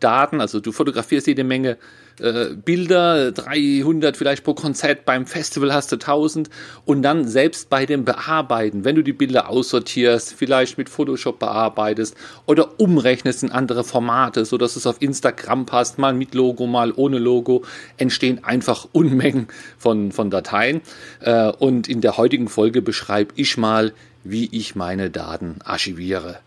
Daten, also du fotografierst jede Menge äh, Bilder, 300 vielleicht pro Konzert, beim Festival hast du 1000 und dann selbst bei dem Bearbeiten, wenn du die Bilder aussortierst, vielleicht mit Photoshop bearbeitest oder umrechnest in andere Formate, sodass es auf Instagram passt, mal mit Logo, mal ohne Logo, entstehen einfach Unmengen von, von Dateien. Äh, und in der heutigen Folge beschreibe ich mal, wie ich meine Daten archiviere.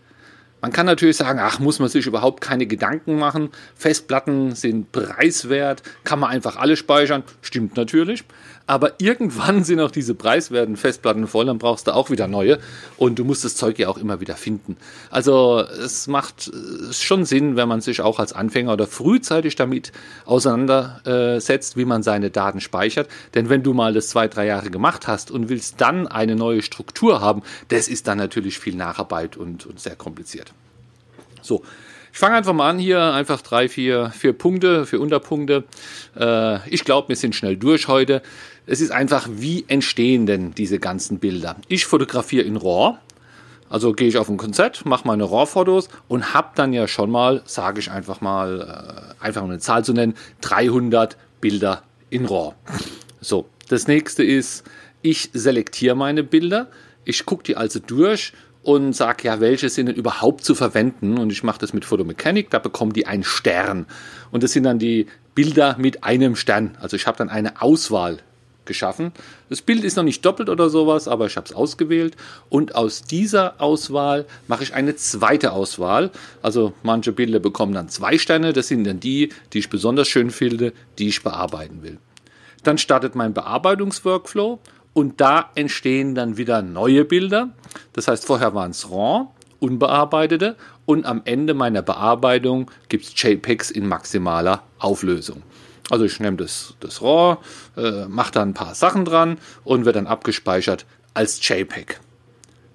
Man kann natürlich sagen, ach, muss man sich überhaupt keine Gedanken machen. Festplatten sind preiswert, kann man einfach alle speichern. Stimmt natürlich. Aber irgendwann sind auch diese preiswerten Festplatten voll, dann brauchst du auch wieder neue. Und du musst das Zeug ja auch immer wieder finden. Also es macht äh, schon Sinn, wenn man sich auch als Anfänger oder frühzeitig damit auseinandersetzt, wie man seine Daten speichert. Denn wenn du mal das zwei, drei Jahre gemacht hast und willst dann eine neue Struktur haben, das ist dann natürlich viel Nacharbeit und, und sehr kompliziert. So, ich fange einfach mal an hier, einfach drei, vier, vier Punkte, vier Unterpunkte. Äh, ich glaube, wir sind schnell durch heute. Es ist einfach, wie entstehen denn diese ganzen Bilder? Ich fotografiere in RAW. Also gehe ich auf ein Konzert, mache meine RAW-Fotos und habe dann ja schon mal, sage ich einfach mal, äh, einfach eine Zahl zu nennen, 300 Bilder in RAW. So, das nächste ist, ich selektiere meine Bilder. Ich gucke die also durch und sage, ja, welche sind denn überhaupt zu verwenden? Und ich mache das mit Photomechanik, da bekommen die einen Stern. Und das sind dann die Bilder mit einem Stern. Also ich habe dann eine Auswahl geschaffen. Das Bild ist noch nicht doppelt oder sowas, aber ich habe es ausgewählt. Und aus dieser Auswahl mache ich eine zweite Auswahl. Also manche Bilder bekommen dann zwei Sterne. Das sind dann die, die ich besonders schön finde, die ich bearbeiten will. Dann startet mein Bearbeitungsworkflow und da entstehen dann wieder neue Bilder. Das heißt, vorher waren es RAW, unbearbeitete und am Ende meiner Bearbeitung gibt es JPEGs in maximaler Auflösung. Also ich nehme das, das RAW, äh, mache da ein paar Sachen dran und wird dann abgespeichert als JPEG.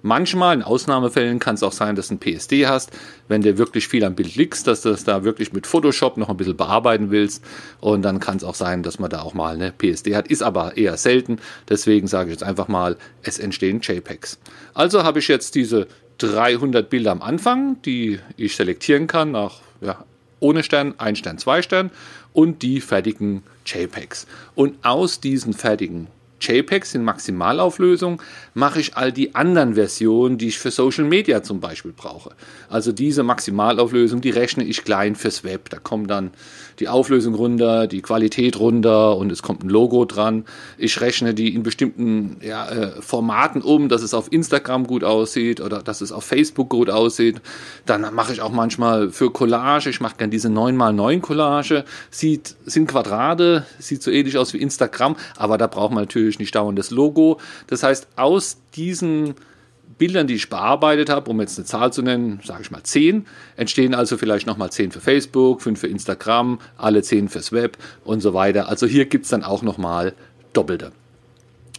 Manchmal, in Ausnahmefällen, kann es auch sein, dass du ein PSD hast, wenn dir wirklich viel am Bild liegst, dass du das da wirklich mit Photoshop noch ein bisschen bearbeiten willst. Und dann kann es auch sein, dass man da auch mal eine PSD hat. Ist aber eher selten. Deswegen sage ich jetzt einfach mal, es entstehen JPEGs. Also habe ich jetzt diese 300 Bilder am Anfang, die ich selektieren kann nach ja, ohne Stern, ein Stern, zwei Stern und die fertigen JPEGs. Und aus diesen fertigen JPEGs in Maximalauflösung mache ich all die anderen Versionen, die ich für Social Media zum Beispiel brauche. Also diese Maximalauflösung, die rechne ich klein fürs Web. Da kommt dann die Auflösung runter, die Qualität runter und es kommt ein Logo dran. Ich rechne die in bestimmten ja, äh, Formaten um, dass es auf Instagram gut aussieht oder dass es auf Facebook gut aussieht. Dann mache ich auch manchmal für Collage, ich mache gerne diese 9x9 Collage. Sieht, sind Quadrate, sieht so ähnlich aus wie Instagram, aber da braucht man natürlich nicht dauernd das Logo. Das heißt, aus diesen Bildern, die ich bearbeitet habe, um jetzt eine Zahl zu nennen, sage ich mal 10, entstehen also vielleicht nochmal 10 für Facebook, 5 für Instagram, alle 10 fürs Web und so weiter. Also hier gibt es dann auch nochmal Doppelte.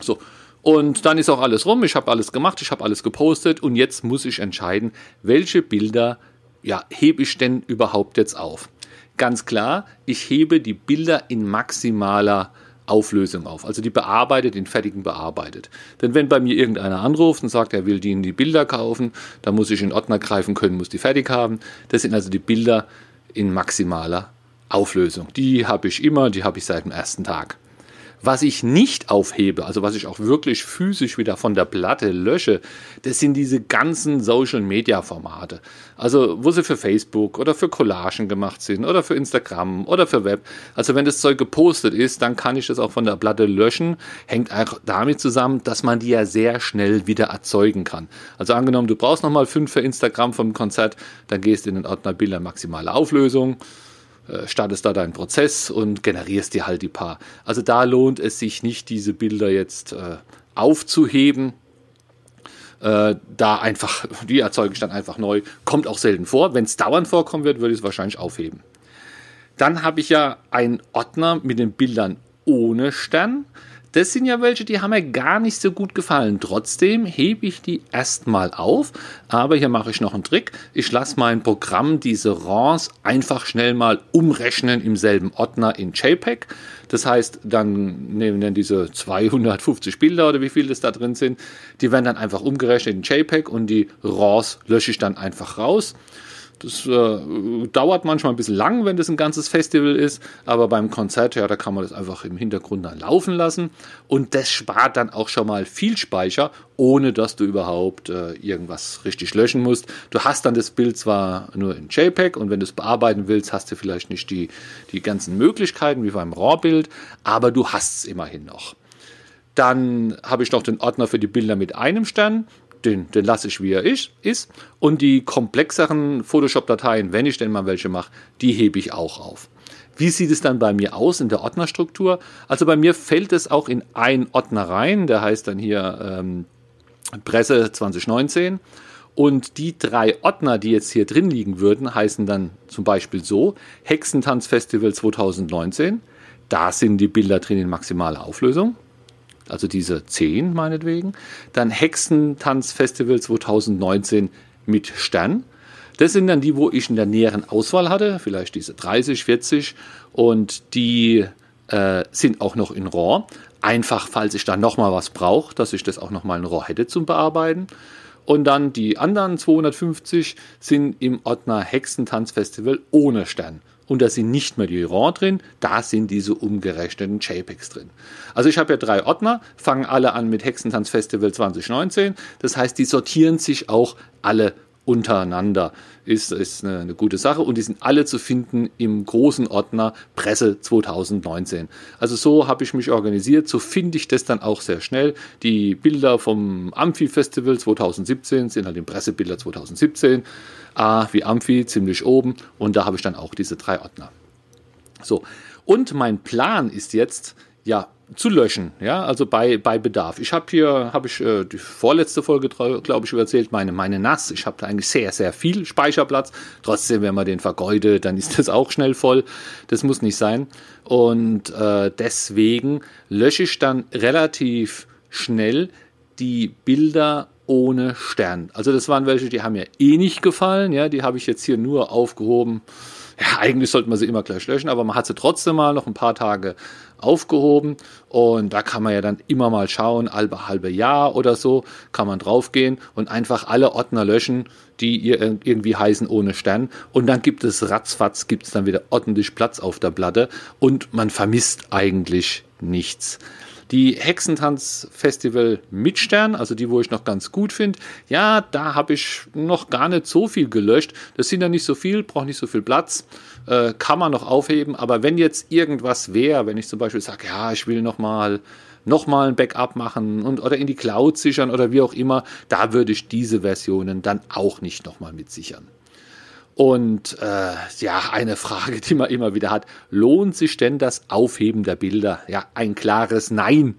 So, und dann ist auch alles rum, ich habe alles gemacht, ich habe alles gepostet und jetzt muss ich entscheiden, welche Bilder ja, hebe ich denn überhaupt jetzt auf. Ganz klar, ich hebe die Bilder in maximaler Auflösung auf. Also die bearbeitet, den fertigen bearbeitet. Denn wenn bei mir irgendeiner anruft und sagt, er will die die Bilder kaufen, dann muss ich in Ordner greifen können, muss die fertig haben. Das sind also die Bilder in maximaler Auflösung. Die habe ich immer, die habe ich seit dem ersten Tag. Was ich nicht aufhebe, also was ich auch wirklich physisch wieder von der Platte lösche, das sind diese ganzen Social Media Formate. Also, wo sie für Facebook oder für Collagen gemacht sind oder für Instagram oder für Web. Also, wenn das Zeug gepostet ist, dann kann ich das auch von der Platte löschen. Hängt auch damit zusammen, dass man die ja sehr schnell wieder erzeugen kann. Also, angenommen, du brauchst nochmal fünf für Instagram vom Konzert, dann gehst in den Ordner Bilder maximale Auflösung startest da deinen Prozess und generierst dir halt die paar. Also da lohnt es sich nicht, diese Bilder jetzt äh, aufzuheben. Äh, da einfach, die erzeuge ich dann einfach neu. Kommt auch selten vor. Wenn es dauernd vorkommen wird, würde ich es wahrscheinlich aufheben. Dann habe ich ja einen Ordner mit den Bildern ohne Stern. Das sind ja welche, die haben mir gar nicht so gut gefallen. Trotzdem hebe ich die erstmal auf. Aber hier mache ich noch einen Trick. Ich lasse mein Programm diese RAWs einfach schnell mal umrechnen im selben Ordner in JPEG. Das heißt, dann nehmen dann diese 250 Bilder oder wie viele das da drin sind, die werden dann einfach umgerechnet in JPEG und die RAWs lösche ich dann einfach raus. Das äh, dauert manchmal ein bisschen lang, wenn das ein ganzes Festival ist, aber beim Konzert, ja, da kann man das einfach im Hintergrund dann laufen lassen und das spart dann auch schon mal viel Speicher, ohne dass du überhaupt äh, irgendwas richtig löschen musst. Du hast dann das Bild zwar nur in JPEG und wenn du es bearbeiten willst, hast du vielleicht nicht die, die ganzen Möglichkeiten wie beim RAW-Bild, aber du hast es immerhin noch. Dann habe ich noch den Ordner für die Bilder mit einem Stern den, den lasse ich wie er ist, ist. Und die komplexeren Photoshop-Dateien, wenn ich denn mal welche mache, die hebe ich auch auf. Wie sieht es dann bei mir aus in der Ordnerstruktur? Also bei mir fällt es auch in einen Ordner rein, der heißt dann hier ähm, Presse 2019. Und die drei Ordner, die jetzt hier drin liegen würden, heißen dann zum Beispiel so: Hexentanzfestival 2019. Da sind die Bilder drin in maximaler Auflösung also diese 10 meinetwegen. Dann Hexentanzfestival 2019 mit Stern. Das sind dann die, wo ich in der näheren Auswahl hatte, vielleicht diese 30, 40 und die äh, sind auch noch in RAW. Einfach, falls ich da nochmal was brauche, dass ich das auch nochmal in RAW hätte zum Bearbeiten. Und dann die anderen 250 sind im Ordner Hexentanzfestival ohne Stern und da sind nicht mehr die RAW drin, da sind diese umgerechneten JPEGs drin. Also ich habe ja drei Ordner, fangen alle an mit Hexentanz Festival 2019. Das heißt, die sortieren sich auch alle untereinander. Ist, ist eine, eine, gute Sache und die sind alle zu finden im großen Ordner Presse 2019. Also so habe ich mich organisiert, so finde ich das dann auch sehr schnell. Die Bilder vom Amphi-Festival 2017 sind halt im Pressebilder 2017. A wie Amphi, ziemlich oben und da habe ich dann auch diese drei Ordner. So, und mein Plan ist jetzt, ja, zu löschen, ja, also bei, bei Bedarf. Ich habe hier, habe ich äh, die vorletzte Folge, glaube ich, erzählt, meine, meine NAS. Ich habe da eigentlich sehr, sehr viel Speicherplatz. Trotzdem, wenn man den vergeudet, dann ist das auch schnell voll. Das muss nicht sein. Und äh, deswegen lösche ich dann relativ schnell die Bilder ohne Stern. Also das waren welche, die haben mir eh nicht gefallen. Ja, die habe ich jetzt hier nur aufgehoben. Ja, eigentlich sollte man sie immer gleich löschen, aber man hat sie trotzdem mal noch ein paar Tage aufgehoben. Und da kann man ja dann immer mal schauen, halbe halbe Jahr oder so kann man draufgehen und einfach alle Ordner löschen, die irgendwie heißen ohne Stern. Und dann gibt es ratzfatz, gibt es dann wieder ordentlich Platz auf der Platte. Und man vermisst eigentlich nichts. Die Hexentanz-Festival mit Stern, also die, wo ich noch ganz gut finde, ja, da habe ich noch gar nicht so viel gelöscht. Das sind ja nicht so viel, braucht nicht so viel Platz, äh, kann man noch aufheben. Aber wenn jetzt irgendwas wäre, wenn ich zum Beispiel sage, ja, ich will noch mal nochmal ein Backup machen und oder in die Cloud sichern oder wie auch immer, da würde ich diese Versionen dann auch nicht nochmal mit sichern. Und äh, ja, eine Frage, die man immer wieder hat, lohnt sich denn das Aufheben der Bilder? Ja, ein klares Nein.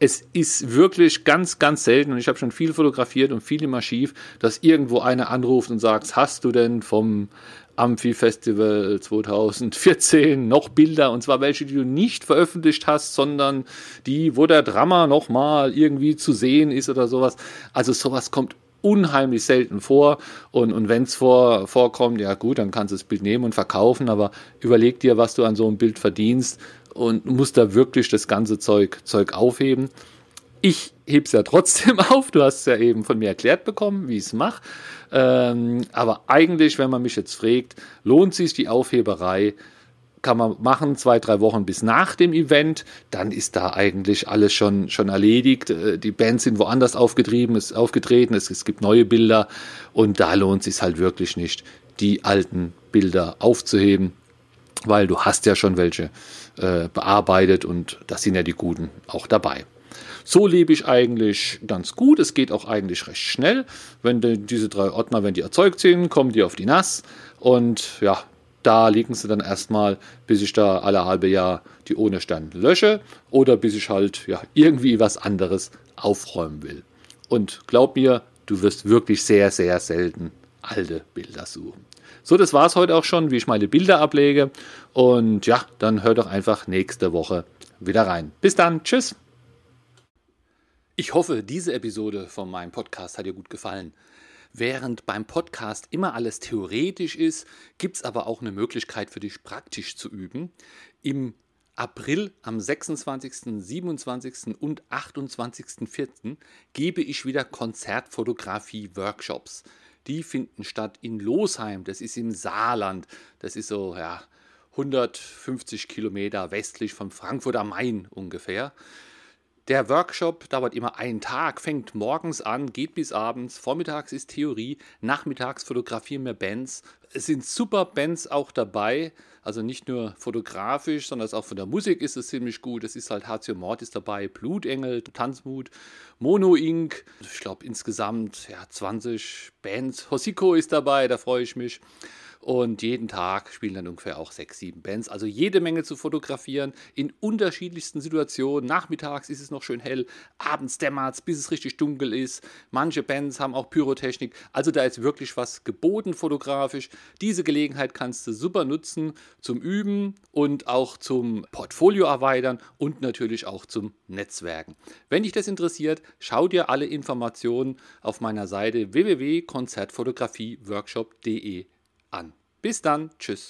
Es ist wirklich ganz, ganz selten, und ich habe schon viel fotografiert und viel im Archiv, dass irgendwo einer anruft und sagt, hast du denn vom Amphi-Festival 2014 noch Bilder, und zwar welche, die du nicht veröffentlicht hast, sondern die, wo der Drama nochmal irgendwie zu sehen ist oder sowas. Also sowas kommt unheimlich selten vor. Und, und wenn es vor, vorkommt, ja gut, dann kannst du das Bild nehmen und verkaufen, aber überleg dir, was du an so einem Bild verdienst und musst da wirklich das ganze Zeug, Zeug aufheben. Ich hebe es ja trotzdem auf. Du hast es ja eben von mir erklärt bekommen, wie ich es mache. Ähm, aber eigentlich, wenn man mich jetzt fragt, lohnt sich die Aufheberei? Kann man machen, zwei, drei Wochen bis nach dem Event. Dann ist da eigentlich alles schon, schon erledigt. Äh, die Bands sind woanders aufgetrieben, ist aufgetreten, es, es gibt neue Bilder und da lohnt es sich halt wirklich nicht, die alten Bilder aufzuheben, weil du hast ja schon welche äh, bearbeitet und da sind ja die guten auch dabei. So lebe ich eigentlich ganz gut. Es geht auch eigentlich recht schnell. Wenn die, diese drei Ordner, wenn die erzeugt sind, kommen die auf die NAS und ja, da liegen sie dann erstmal, bis ich da alle halbe Jahr die ohne Stern lösche oder bis ich halt ja, irgendwie was anderes aufräumen will. Und glaub mir, du wirst wirklich sehr, sehr selten alte Bilder suchen. So, das war es heute auch schon, wie ich meine Bilder ablege. Und ja, dann hör doch einfach nächste Woche wieder rein. Bis dann, tschüss. Ich hoffe, diese Episode von meinem Podcast hat dir gut gefallen. Während beim Podcast immer alles theoretisch ist, gibt es aber auch eine Möglichkeit für dich praktisch zu üben. Im April am 26., 27. und 28.04. gebe ich wieder Konzertfotografie-Workshops. Die finden statt in Losheim, das ist im Saarland. Das ist so ja, 150 Kilometer westlich von Frankfurt am Main ungefähr. Der Workshop dauert immer einen Tag, fängt morgens an, geht bis abends. Vormittags ist Theorie, nachmittags fotografieren wir Bands. Es sind super Bands auch dabei, also nicht nur fotografisch, sondern auch von der Musik ist es ziemlich gut. Es ist halt Hatio Mortis dabei, Blutengel, Tanzmut, Mono Inc. Ich glaube insgesamt ja, 20 Bands. Hosiko ist dabei, da freue ich mich. Und jeden Tag spielen dann ungefähr auch sechs, sieben Bands. Also jede Menge zu fotografieren in unterschiedlichsten Situationen. Nachmittags ist es noch schön hell, abends dämmert es, bis es richtig dunkel ist. Manche Bands haben auch Pyrotechnik. Also da ist wirklich was geboten fotografisch. Diese Gelegenheit kannst du super nutzen zum Üben und auch zum Portfolio erweitern und natürlich auch zum Netzwerken. Wenn dich das interessiert, schau dir alle Informationen auf meiner Seite www.konzertfotografieworkshop.de an. Bis dann, tschüss.